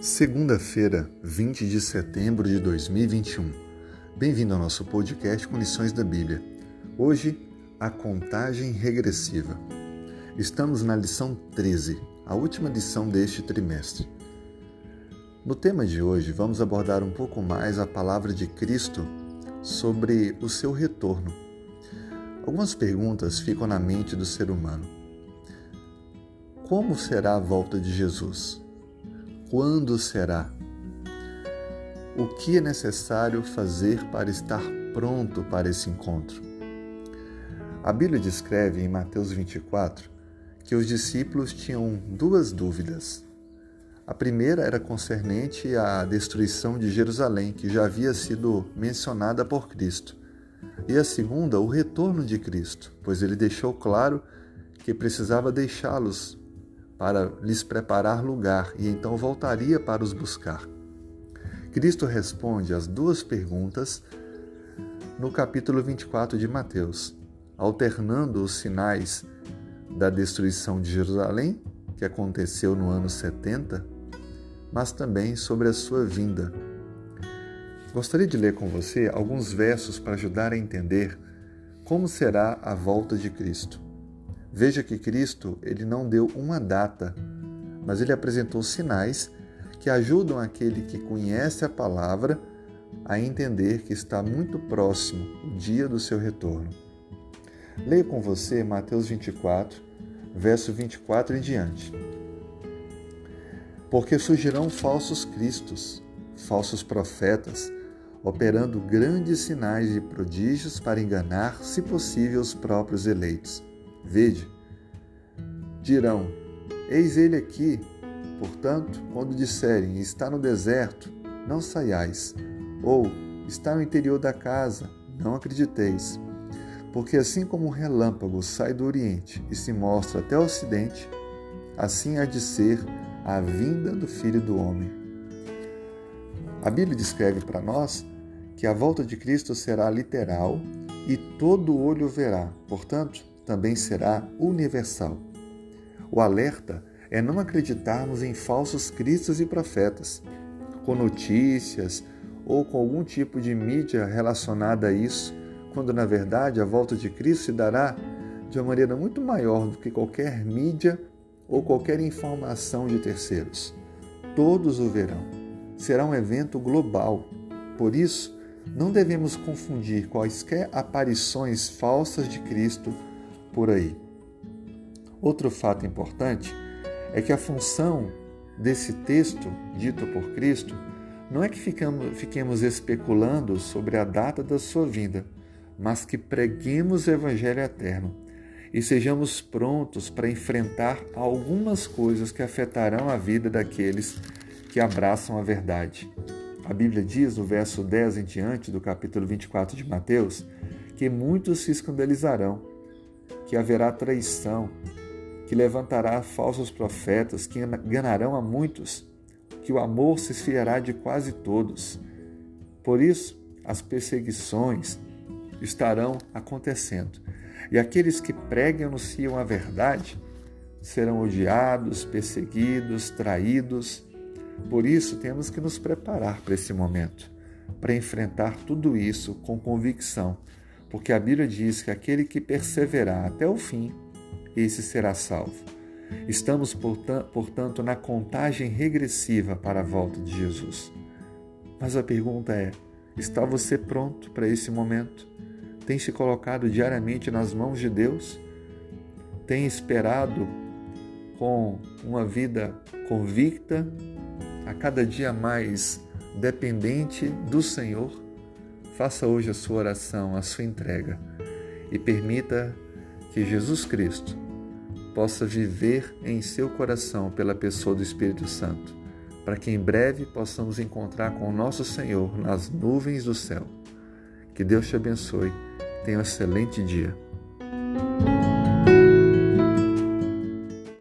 Segunda-feira, 20 de setembro de 2021. Bem-vindo ao nosso podcast com lições da Bíblia. Hoje, a contagem regressiva. Estamos na lição 13, a última lição deste trimestre. No tema de hoje, vamos abordar um pouco mais a palavra de Cristo sobre o seu retorno. Algumas perguntas ficam na mente do ser humano. Como será a volta de Jesus? Quando será? O que é necessário fazer para estar pronto para esse encontro? A Bíblia descreve em Mateus 24 que os discípulos tinham duas dúvidas. A primeira era concernente à destruição de Jerusalém, que já havia sido mencionada por Cristo. E a segunda, o retorno de Cristo, pois ele deixou claro que precisava deixá-los para lhes preparar lugar e então voltaria para os buscar. Cristo responde às duas perguntas no capítulo 24 de Mateus, alternando os sinais da destruição de Jerusalém, que aconteceu no ano 70, mas também sobre a sua vinda. Gostaria de ler com você alguns versos para ajudar a entender como será a volta de Cristo. Veja que Cristo ele não deu uma data, mas ele apresentou sinais que ajudam aquele que conhece a palavra a entender que está muito próximo o dia do seu retorno. Leio com você Mateus 24, verso 24 em diante. Porque surgirão falsos cristos, falsos profetas, operando grandes sinais e prodígios para enganar, se possível, os próprios eleitos. Vede, dirão: Eis ele aqui. Portanto, quando disserem está no deserto, não saiais, ou está no interior da casa, não acrediteis. Porque assim como um relâmpago sai do Oriente e se mostra até o Ocidente, assim há de ser a vinda do Filho do Homem. A Bíblia descreve para nós que a volta de Cristo será literal e todo olho verá. Portanto, também será universal. O alerta é não acreditarmos em falsos cristos e profetas, com notícias ou com algum tipo de mídia relacionada a isso, quando na verdade a volta de Cristo se dará de uma maneira muito maior do que qualquer mídia ou qualquer informação de terceiros. Todos o verão. Será um evento global. Por isso, não devemos confundir quaisquer aparições falsas de Cristo por aí. Outro fato importante é que a função desse texto dito por Cristo não é que ficamos, fiquemos especulando sobre a data da sua vinda, mas que preguemos o Evangelho eterno e sejamos prontos para enfrentar algumas coisas que afetarão a vida daqueles que abraçam a verdade. A Bíblia diz, no verso 10 em diante do capítulo 24 de Mateus, que muitos se escandalizarão que haverá traição, que levantará falsos profetas, que enganarão a muitos, que o amor se esfriará de quase todos. Por isso, as perseguições estarão acontecendo. E aqueles que pregam e anunciam a verdade serão odiados, perseguidos, traídos. Por isso, temos que nos preparar para esse momento, para enfrentar tudo isso com convicção, porque a Bíblia diz que aquele que perseverar até o fim, esse será salvo. Estamos, portanto, na contagem regressiva para a volta de Jesus. Mas a pergunta é: está você pronto para esse momento? Tem se colocado diariamente nas mãos de Deus? Tem esperado com uma vida convicta, a cada dia mais dependente do Senhor? Faça hoje a sua oração, a sua entrega e permita que Jesus Cristo possa viver em seu coração pela pessoa do Espírito Santo, para que em breve possamos encontrar com o nosso Senhor nas nuvens do céu. Que Deus te abençoe. Tenha um excelente dia.